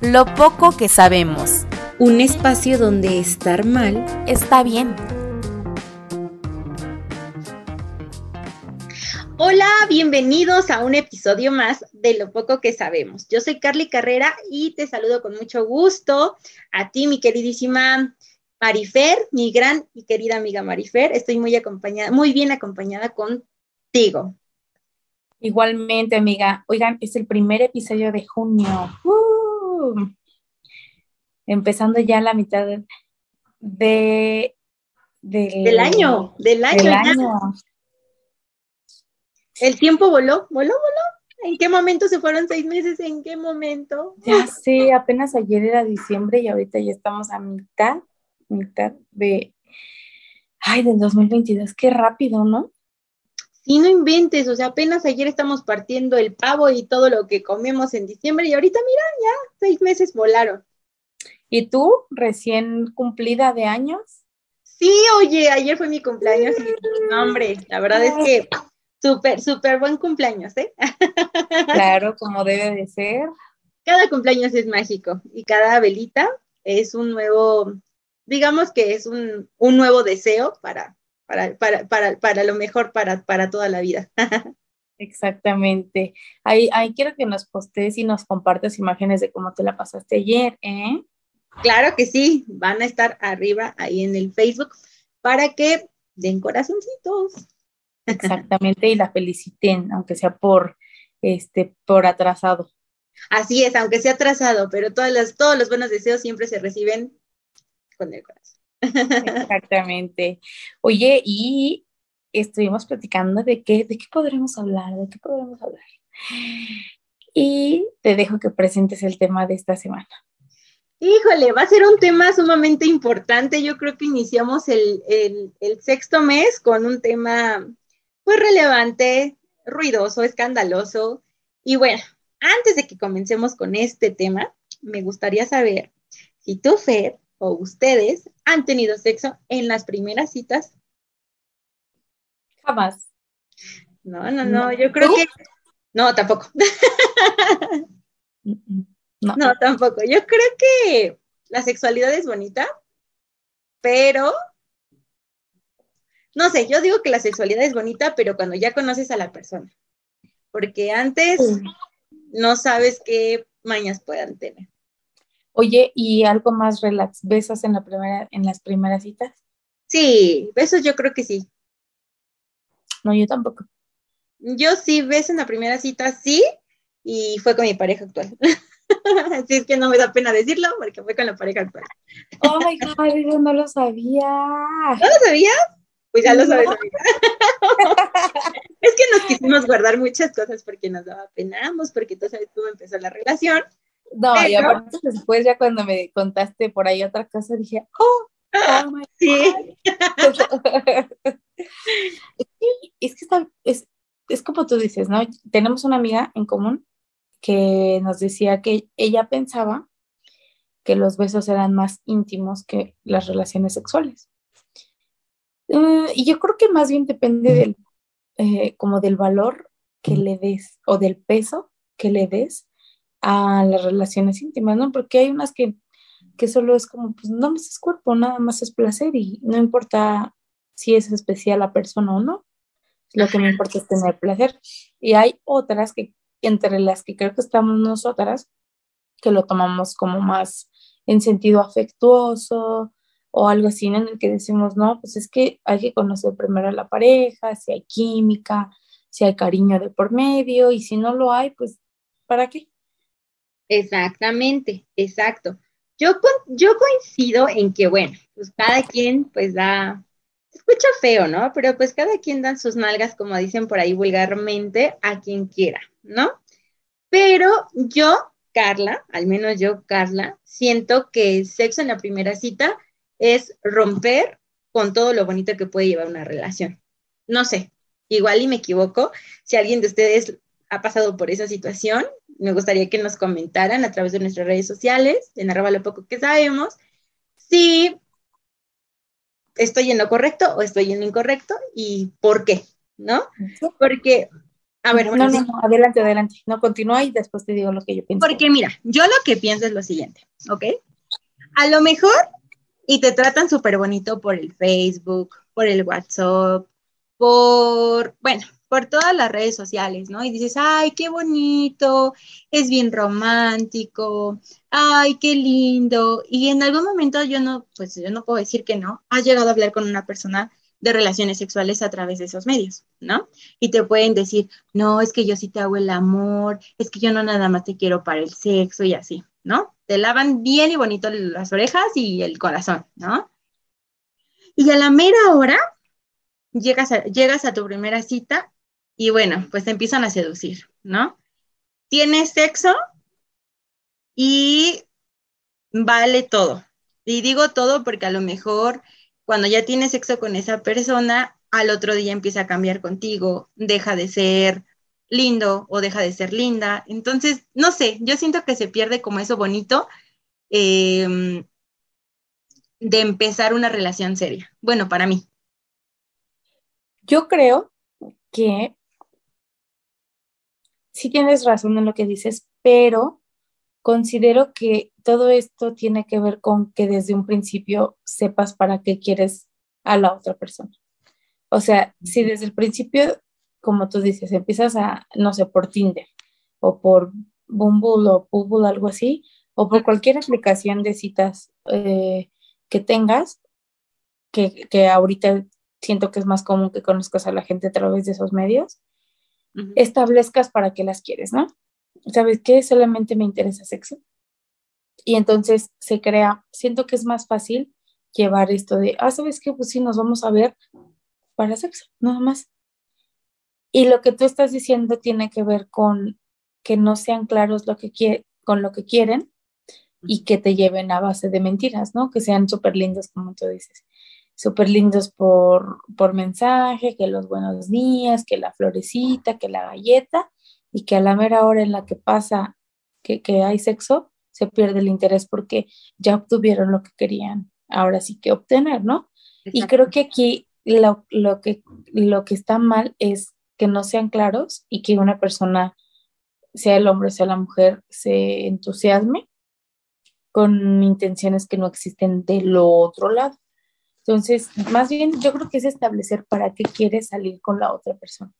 lo poco que sabemos. Un espacio donde estar mal está bien. Hola, bienvenidos a un episodio más de Lo poco que sabemos. Yo soy Carly Carrera y te saludo con mucho gusto a ti, mi queridísima Marifer, mi gran y querida amiga Marifer. Estoy muy acompañada, muy bien acompañada contigo. Igualmente, amiga. Oigan, es el primer episodio de junio. Uh, empezando ya la mitad de, del año, del año. El tiempo voló, voló, voló. ¿En qué momento se fueron seis meses? ¿En qué momento? Ya sé, apenas ayer era diciembre y ahorita ya estamos a mitad, mitad de, ay, del 2022. Qué rápido, ¿no? Sí, no inventes, o sea, apenas ayer estamos partiendo el pavo y todo lo que comemos en diciembre y ahorita, mira, ya seis meses volaron. ¿Y tú, recién cumplida de años? Sí, oye, ayer fue mi cumpleaños y, no, hombre, la verdad es que súper, súper buen cumpleaños, ¿eh? Claro, como debe de ser. Cada cumpleaños es mágico y cada velita es un nuevo, digamos que es un, un nuevo deseo para, para, para, para, para lo mejor para, para toda la vida. Exactamente. Ahí, ahí quiero que nos postees y nos compartas imágenes de cómo te la pasaste ayer, ¿eh? Claro que sí, van a estar arriba ahí en el Facebook para que den corazoncitos. Exactamente, y la feliciten, aunque sea por este, por atrasado. Así es, aunque sea atrasado, pero todas las, todos los buenos deseos siempre se reciben con el corazón. Exactamente. Oye, y estuvimos platicando de qué, de qué podremos hablar, de qué podremos hablar. Y te dejo que presentes el tema de esta semana. Híjole, va a ser un tema sumamente importante. Yo creo que iniciamos el, el sexto mes con un tema pues relevante, ruidoso, escandaloso. Y bueno, antes de que comencemos con este tema, me gustaría saber si tú, Fer, o ustedes han tenido sexo en las primeras citas? Jamás. No, no, no, yo creo que... No, tampoco. No. no, tampoco. Yo creo que la sexualidad es bonita, pero... No sé, yo digo que la sexualidad es bonita, pero cuando ya conoces a la persona. Porque antes no sabes qué mañas puedan tener. Oye, ¿y algo más relax? ¿Besos en la primera, en las primeras citas? Sí, besos yo creo que sí. No, yo tampoco. Yo sí, beso en la primera cita, sí, y fue con mi pareja actual. Así es que no me da pena decirlo porque fue con la pareja actual. Oh my God, yo no lo sabía. ¿No lo sabías? Pues ya lo sabes, es que nos quisimos guardar muchas cosas porque nos daba pena ambos, porque tú sabes cómo empezó la relación. No, y aparte después ya cuando me contaste por ahí otra cosa, dije, oh, oh my sí. es que está, es, es como tú dices, ¿no? Tenemos una amiga en común que nos decía que ella pensaba que los besos eran más íntimos que las relaciones sexuales. Uh, y yo creo que más bien depende del, eh, como del valor que le des o del peso que le des a las relaciones íntimas, ¿no? Porque hay unas que, que solo es como, pues no más es cuerpo, nada más es placer y no importa si es especial la persona o no, lo que me importa es tener placer. Y hay otras que, entre las que creo que estamos nosotras, que lo tomamos como más en sentido afectuoso o algo así, en el que decimos, no, pues es que hay que conocer primero a la pareja, si hay química, si hay cariño de por medio, y si no lo hay, pues, ¿para qué? Exactamente, exacto. Yo, yo coincido en que, bueno, pues cada quien pues da, se escucha feo, ¿no? Pero pues cada quien da sus nalgas, como dicen por ahí vulgarmente, a quien quiera, ¿no? Pero yo Carla, al menos yo, Carla, siento que el sexo en la primera cita es romper con todo lo bonito que puede llevar una relación. No sé, igual y me equivoco. Si alguien de ustedes ha pasado por esa situación, me gustaría que nos comentaran a través de nuestras redes sociales, en arroba lo poco que sabemos, si estoy en lo correcto o estoy en lo incorrecto y por qué, ¿no? Porque, a ver, no, no, no, adelante, adelante, no continúa y después te digo lo que yo pienso. Porque mira, yo lo que pienso es lo siguiente, ¿ok? A lo mejor, y te tratan súper bonito por el Facebook, por el WhatsApp, por, bueno, por todas las redes sociales, ¿no? Y dices, ay, qué bonito, es bien romántico, ay, qué lindo. Y en algún momento yo no, pues yo no puedo decir que no, has llegado a hablar con una persona de relaciones sexuales a través de esos medios, ¿no? Y te pueden decir, no, es que yo sí te hago el amor, es que yo no nada más te quiero para el sexo y así, ¿no? Te lavan bien y bonito las orejas y el corazón, ¿no? Y a la mera hora, llegas a, llegas a tu primera cita y bueno, pues te empiezan a seducir, ¿no? Tienes sexo y vale todo. Y digo todo porque a lo mejor cuando ya tienes sexo con esa persona, al otro día empieza a cambiar contigo, deja de ser lindo o deja de ser linda. Entonces, no sé, yo siento que se pierde como eso bonito em, de empezar una relación seria. Bueno, para mí. Yo creo que sí tienes razón en lo que dices, pero considero que todo esto tiene que ver con que desde un principio sepas para qué quieres a la otra persona. O sea, si desde el principio, como tú dices, empiezas a, no sé, por Tinder o por Bumble o Bumble, algo así, o por cualquier aplicación de citas eh, que tengas, que, que ahorita siento que es más común que conozcas a la gente a través de esos medios, establezcas para qué las quieres, ¿no? ¿Sabes qué? Solamente me interesa sexo. Y entonces se crea, siento que es más fácil llevar esto de, ah, ¿sabes qué? Pues sí, nos vamos a ver para sexo, nada más. Y lo que tú estás diciendo tiene que ver con que no sean claros lo que con lo que quieren y que te lleven a base de mentiras, ¿no? Que sean súper lindos, como tú dices súper lindos por, por mensaje, que los buenos días, que la florecita, que la galleta, y que a la mera hora en la que pasa que, hay sexo, se pierde el interés porque ya obtuvieron lo que querían, ahora sí que obtener, ¿no? Y creo que aquí lo, lo, que, lo que está mal es que no sean claros y que una persona, sea el hombre, sea la mujer, se entusiasme con intenciones que no existen del otro lado. Entonces, más bien yo creo que es establecer para qué quieres salir con la otra persona.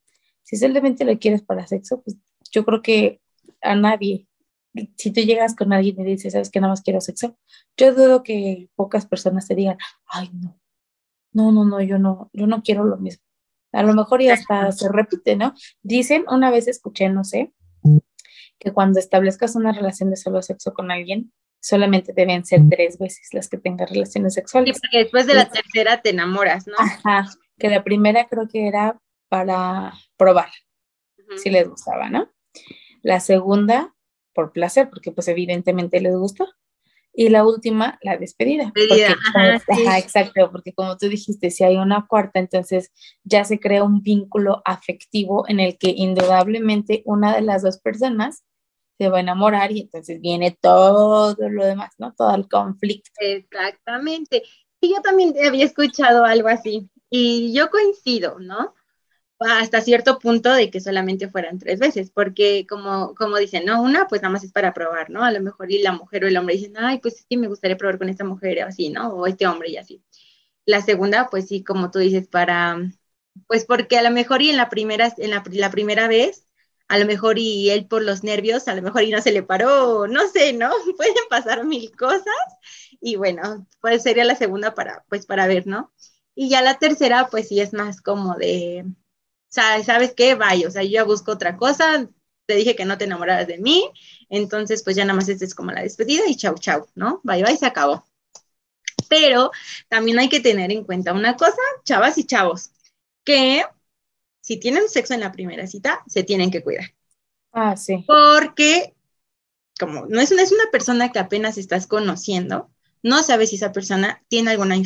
Si solamente lo quieres para sexo, pues yo creo que a nadie, si tú llegas con alguien y dices, sabes que nada más quiero sexo, yo dudo que pocas personas te digan, ay, no, no, no, no, yo no, yo no quiero lo mismo. A lo mejor ya hasta se repite, ¿no? Dicen, una vez escuché, no sé, que cuando establezcas una relación de solo sexo con alguien, solamente deben ser tres veces las que tengan relaciones sexuales. Sí, porque después de la tercera te enamoras, ¿no? Ajá, que la primera creo que era para probar, si les gustaba, ¿no? La segunda, por placer, porque pues evidentemente les gustó. Y la última, la despedida. Despedida, ajá, ajá, exacto, porque como tú dijiste, si hay una cuarta, entonces ya se crea un vínculo afectivo en el que indudablemente una de las dos personas se va a enamorar y entonces viene todo lo demás, ¿no? Todo el conflicto. Exactamente. Y yo también había escuchado algo así y yo coincido, ¿no? Hasta cierto punto de que solamente fueran tres veces, porque como, como dicen, no, una pues nada más es para probar, ¿no? A lo mejor y la mujer o el hombre dicen, ay, pues sí me gustaría probar con esta mujer o así, ¿no? O este hombre y así. La segunda, pues sí, como tú dices, para, pues porque a lo mejor y en la primera, en la, la primera vez a lo mejor y él por los nervios, a lo mejor y no se le paró, no sé, ¿no? Pueden pasar mil cosas y bueno, pues sería la segunda para, pues para ver, ¿no? Y ya la tercera, pues sí es más como de, ¿sabes qué? Vaya, o sea, yo ya busco otra cosa, te dije que no te enamoraras de mí, entonces pues ya nada más esta es como la despedida y chau, chau, ¿no? Bye, bye, se acabó. Pero también hay que tener en cuenta una cosa, chavas y chavos, que si tienen sexo en la primera cita, se tienen que cuidar. Ah, sí. Porque como no es una, es una persona que apenas estás conociendo, no sabes si esa persona tiene alguna,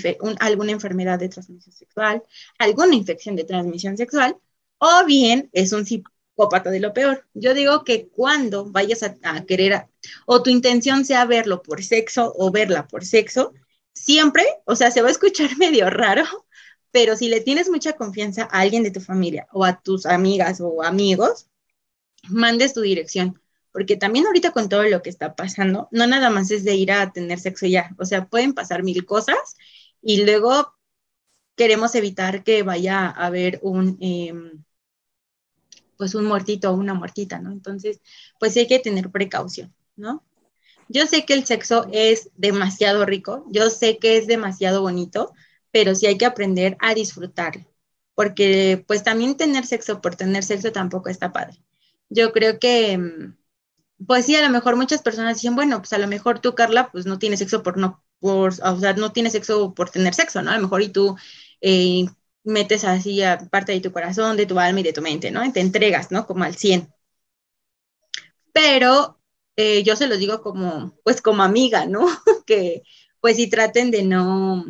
alguna enfermedad de transmisión sexual, alguna infección de transmisión sexual, o bien es un psicópata de lo peor. Yo digo que cuando vayas a, a querer, o tu intención sea verlo por sexo o verla por sexo, siempre, o sea, se va a escuchar medio raro, pero si le tienes mucha confianza a alguien de tu familia o a tus amigas o amigos, mandes tu dirección porque también ahorita con todo lo que está pasando, no nada más es de ir a tener sexo ya, o sea, pueden pasar mil cosas y luego queremos evitar que vaya a haber un, em, pues un muertito o una muertita, ¿no? Entonces, pues hay que tener precaución, ¿no? Yo sé que el sexo es demasiado rico, yo sé que es demasiado bonito, pero sí hay que aprender a disfrutarlo, porque pues también tener sexo por tener sexo tampoco está padre. Yo creo que em, pues sí, a lo mejor muchas personas dicen, bueno, pues a lo mejor tú, Carla, pues no tienes sexo por no, por, o sea, no tienes sexo por tener sexo, ¿no? A lo mejor y tú eh, metes así a parte de tu corazón, de tu alma y de tu mente, ¿no? Y te entregas, ¿no? Como al 100. Pero eh, yo se los digo como, pues como amiga, ¿no? que pues si traten de no,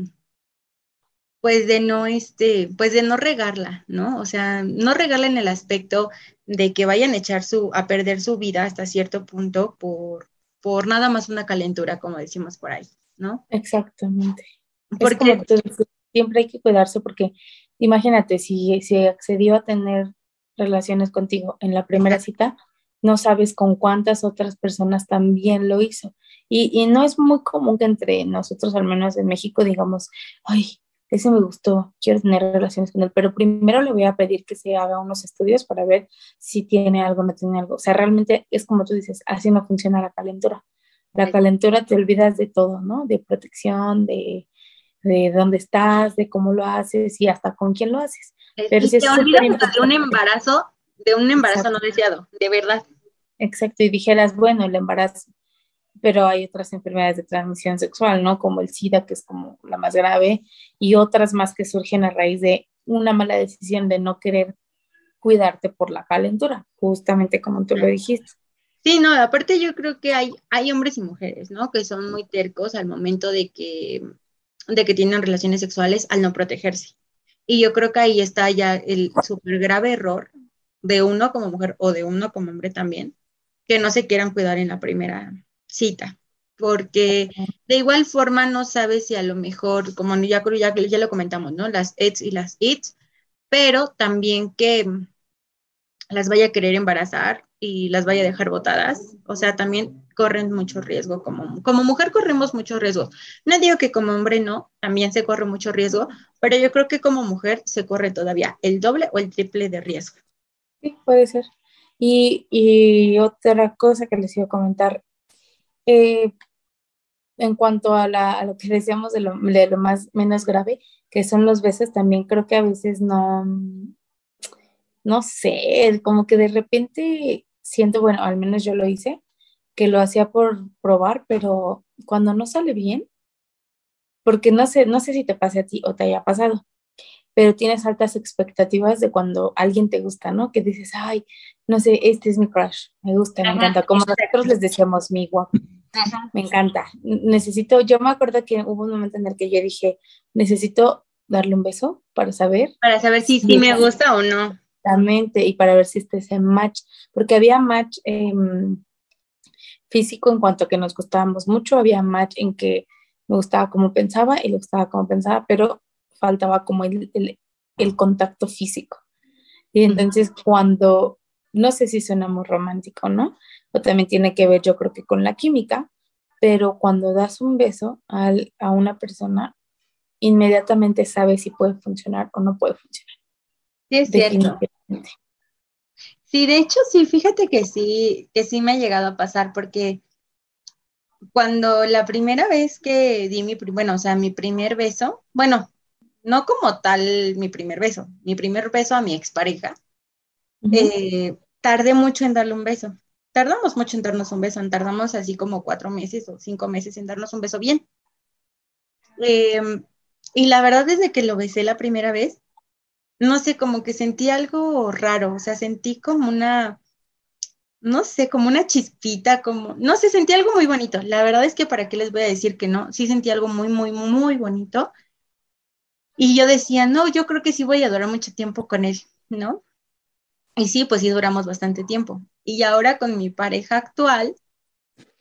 pues de no, este, pues de no regarla, ¿no? O sea, no regarla en el aspecto de que vayan a echar su, a perder su vida hasta cierto punto por, por nada más una calentura, como decimos por ahí, ¿no? Exactamente. Porque siempre hay que cuidarse porque imagínate, si, si accedió a tener relaciones contigo en la primera cita, no sabes con cuántas otras personas también lo hizo. Y, y no es muy común que entre nosotros, al menos en México, digamos, ay, ese me gustó, quiero tener relaciones con él, pero primero le voy a pedir que se haga unos estudios para ver si tiene algo o no tiene algo. O sea, realmente es como tú dices, así no funciona la calentura. La calentura te olvidas de todo, ¿no? De protección, de, de dónde estás, de cómo lo haces y hasta con quién lo haces. Pero si te olvidas de un embarazo, de un embarazo no deseado, de verdad. Exacto, y dijeras, bueno, el embarazo pero hay otras enfermedades de transmisión sexual, ¿no? Como el SIDA, que es como la más grave, y otras más que surgen a raíz de una mala decisión de no querer cuidarte por la calentura, justamente como tú lo dijiste. Sí, no, aparte yo creo que hay, hay hombres y mujeres, ¿no? Que son muy tercos al momento de que, de que tienen relaciones sexuales al no protegerse. Y yo creo que ahí está ya el súper grave error de uno como mujer o de uno como hombre también, que no se quieran cuidar en la primera, cita, porque de igual forma no sabes si a lo mejor, como ya, ya, ya lo comentamos, ¿no? Las ETS y las ITS, pero también que las vaya a querer embarazar y las vaya a dejar botadas, o sea, también corren mucho riesgo. Como, como mujer corremos mucho riesgo. No digo que como hombre no, también se corre mucho riesgo, pero yo creo que como mujer se corre todavía el doble o el triple de riesgo. Sí, puede ser. Y, y otra cosa que les iba a comentar, eh, en cuanto a, lo que decíamos de lo, más menos grave, que son los besos, también creo que a veces no, no sé, como que de repente siento, bueno, al menos yo lo hice, que lo hacía por probar, pero cuando no sale bien, porque no sé, no sé si te pase a ti o te haya pasado, pero tienes altas expectativas de cuando alguien te gusta, ¿no? Que dices, ay, no sé, este es mi crush, me gusta, me encanta, como nosotros les decíamos, mi guapo. Me encanta. Necesito, yo me acuerdo que hubo un momento en el que yo dije, necesito darle un beso para saber. Para saber si, si me gusta o no. Exactamente, y para ver si este es el match, porque había match em, físico en cuanto a que nos gustábamos mucho, había match en que me gustaba como pensaba y le gustaba como pensaba, pero faltaba como el, el contacto físico. Y entonces cuando, no sé si suena muy romántico, ¿no? o también tiene que ver yo creo que con la química, pero cuando das un beso a una persona, inmediatamente sabes si puede funcionar o no puede funcionar. Sí, es cierto. Sí, de hecho, sí, fíjate que sí, que sí me ha llegado a pasar, porque cuando la primera vez que di mi, bueno, o sea, mi primer beso, bueno, no como tal mi primer beso, mi primer beso a mi expareja, eh, tardé mucho en darle un beso tardamos mucho en darnos un beso, tardamos así como cuatro meses o cinco meses en darnos un beso bien. Em, y la verdad, desde que lo besé la primera vez, no sé, como que sentí algo raro, o sea, sentí como una, no sé, como una chispita, como, no sé, sentí algo muy bonito. La verdad es que para qué les voy a decir que no, sí sentí algo muy, muy, muy bonito. Y yo decía, no, yo creo que sí voy a durar mucho tiempo con él, ¿no? Y sí, pues sí duramos bastante tiempo. Y ahora con mi pareja actual,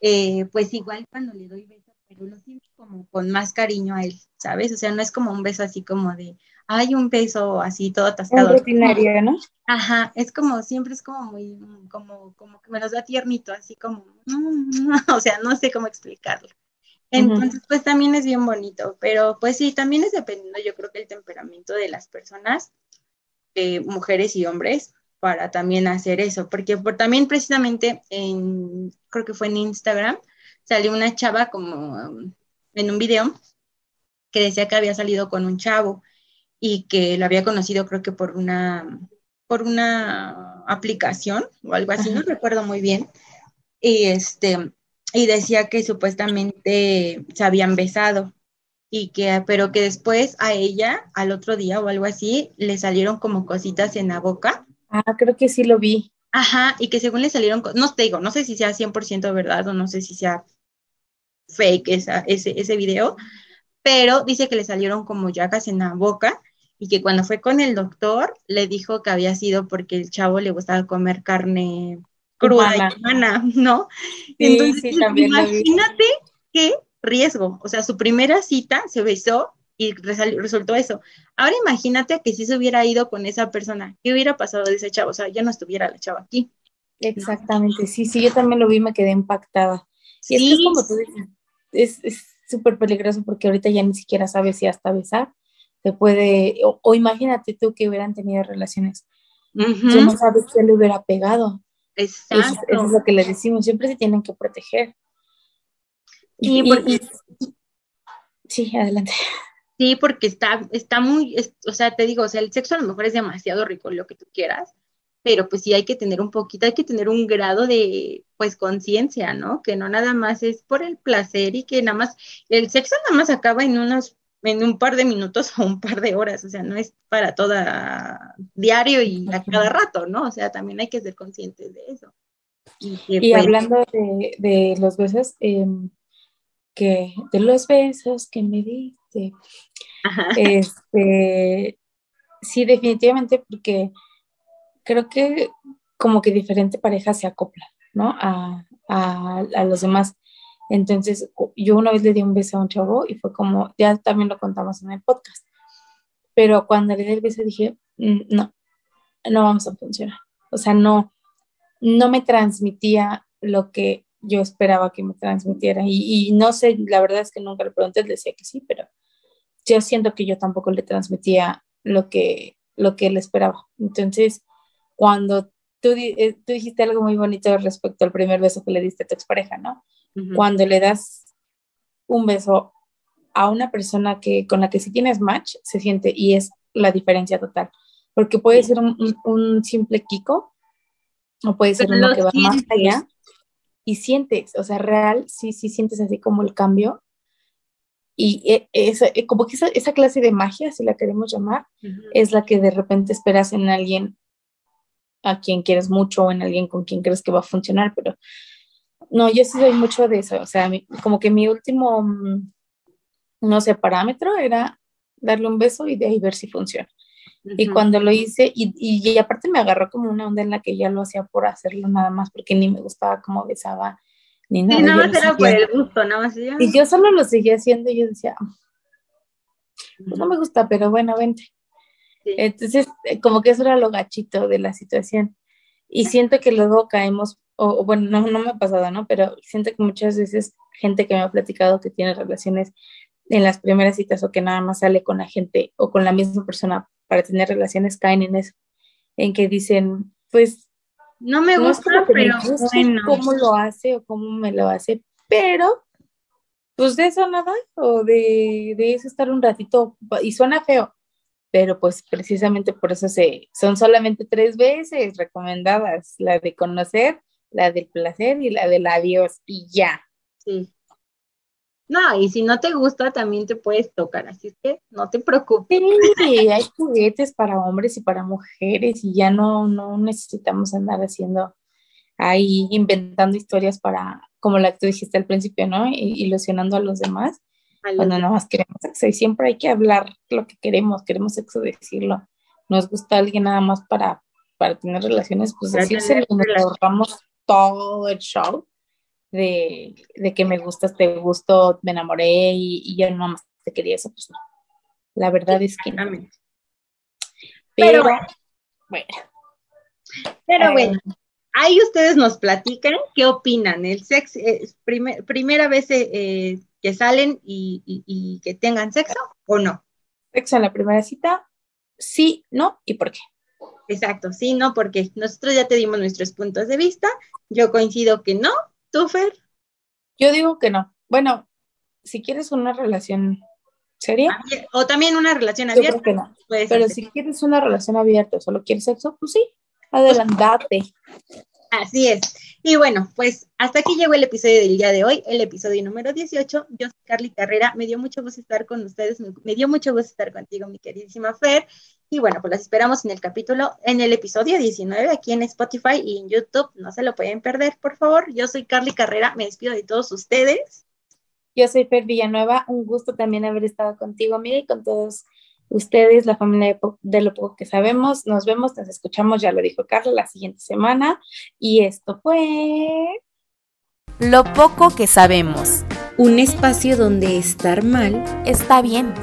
eh, pues igual cuando le doy besos, pero lo siento como con más cariño a él, ¿sabes? O sea, no es como un beso así como de, hay un beso así todo atascado. rutinario, ¿no? Ajá, es como, siempre es como muy, como, como que me los da tiernito, así como, o sea, no sé cómo explicarlo. Entonces, pues también es bien bonito, pero pues sí, también es dependiendo, yo creo que el temperamento de las personas, mujeres y hombres, para también hacer eso, porque por, también precisamente en, creo que fue en Instagram, salió una chava como um, en un video que decía que había salido con un chavo y que lo había conocido creo que por una, por una aplicación o algo así, no recuerdo muy bien. Y este, y decía que supuestamente se habían besado y que, pero que después a ella, al otro día o algo así, le salieron como cositas en la boca. Ah, creo que sí lo vi. Ajá, y que según le salieron, no te digo, no sé si sea 100% verdad o no sé si sea fake esa, ese, ese video, pero dice que le salieron como llagas en la boca y que cuando fue con el doctor le dijo que había sido porque el chavo le gustaba comer carne cruda y humana, ¿no? Entonces, imagínate qué riesgo, o sea, su primera cita se besó y resultó eso. Ahora imagínate que si se hubiera ido con esa persona, ¿qué hubiera pasado de ese chavo? O sea, ya no estuviera la chava aquí. Exactamente, sí, sí, yo también lo vi, me quedé impactada. Y es, que como tú dices, es súper peligroso porque ahorita ya ni siquiera sabes si hasta besar te puede, o, imagínate tú que hubieran tenido relaciones, tú no sabes qué le hubiera pegado. Exacto. Eso, es lo que le decimos, siempre se tienen que proteger. Sí, porque... sí, adelante. Sí, porque está, está muy, o sea, te digo, o sea, el sexo a lo mejor es demasiado rico, lo que tú quieras, pero pues sí hay que tener un poquito, hay que tener un grado de, pues, conciencia, ¿no? Que no nada más es por el placer y que nada más, el sexo nada más acaba en unos en un par de minutos o un par de horas, o sea, no es para toda diario y a cada rato, ¿no? O sea, también hay que ser conscientes de eso. Y, pues hablando de, los besos, em, que de los besos que me diste, este, sí, definitivamente, porque creo que como que diferente pareja se acopla, ¿no? A, a los demás. Entonces, yo una vez le di un beso a un chavo y fue como, ya también lo contamos en el podcast, pero cuando le di el beso dije, mm, no, no vamos a funcionar. O sea, no, no me transmitía lo que yo esperaba que me transmitiera. Y, no sé, la verdad es que nunca le pregunté, él decía que sí, pero yo siento que yo tampoco le transmitía lo que, lo que él esperaba. Entonces, cuando tú, eh, tú dijiste algo muy bonito respecto al primer beso que le diste a tu expareja, ¿no? Cuando le das un beso a una persona que, con la que si tienes match, se siente y es la diferencia total. Porque puede ser un, simple kiko o puede ser uno que va más allá y sientes, o sea, real, sí, sí sientes así como el cambio. Y e, esa, e, como que esa, clase de magia, si la queremos llamar, es la que de repente esperas en alguien a quien quieres mucho o en alguien con quien crees que va a funcionar, pero no, yo sí soy mucho de eso, o sea, como que mi último, mm, no sé, parámetro era darle un beso y de ahí ver si funciona. Y cuando lo hice, y, y, aparte me agarró como una onda en la que ya lo hacía por hacerlo nada más, porque ni me gustaba cómo besaba, ni nada. Y nada más era por el gusto, nada más. Y yo solo lo seguía haciendo y yo decía, pues no me gusta, pero bueno, vente. Entonces, eh, como que eso era lo gachito de la situación. Y siento que luego caemos o, bueno, no, no me ha pasado, ¿no? Pero siento que muchas veces gente que me ha platicado que tiene relaciones en las primeras citas o que nada más sale con la gente o con la misma persona para tener relaciones caen en eso, en que dicen, pues no me gusta, pero bueno. cómo lo hace o cómo me lo hace, pero pues de eso nada, o de, de eso estar un ratito, y suena feo, pero pues precisamente por eso se, son solamente tres veces recomendadas, la de conocer, la del placer y la del adiós y ya. Sí. No, y si no te gusta, también te puedes tocar, así que no te preocupes. Sí, hay juguetes para hombres y para mujeres y ya no, no necesitamos andar haciendo ahí inventando historias para, como la que tú dijiste al principio, ¿no? ilusionando a los demás, cuando nada más queremos sexo. Y siempre hay que hablar lo que queremos, queremos sexo, decirlo. Nos gusta alguien nada más para, para tener relaciones, pues decirse, nos ahorramos todo el show de, que me gustas, te gusto, me enamoré y, y yo nada más te quería eso, pues no. La verdad es que no. Pero, bueno. Pero eh, bueno, ahí ustedes nos platican qué opinan. El sexo, es primera vez eh, eh, que salen y, que tengan sexo o no. Sexo en la primera cita, sí, no y por qué. Exacto, sí, no, porque nosotros ya te dimos nuestros puntos de vista. Yo coincido que no. ¿Tú, Fer? Yo digo que no. Bueno, si quieres una relación seria. O también una relación abierta. que no. Pero si quieres una relación abierta solo quieres sexo, pues sí, adelante. Así es. Y bueno, pues hasta aquí llegó el episodio del día de hoy, el episodio número 18. Yo soy Carly Carrera, me dio mucho gusto estar con ustedes, me, dio mucho gusto estar contigo, mi queridísima Fer. Y bueno, pues las esperamos en el capítulo, en el episodio 19, aquí en Spotify y en YouTube. No se lo pueden perder, por favor. Yo soy Carly Carrera, me despido de todos ustedes. Yo soy Fer Villanueva, un gusto también haber estado contigo, amiga, y con todos ustedes, la familia de, lo poco que sabemos. Nos vemos, nos escuchamos, ya lo dijo Carla, la siguiente semana. Y esto fue... Lo poco que sabemos. Un espacio donde estar mal está bien.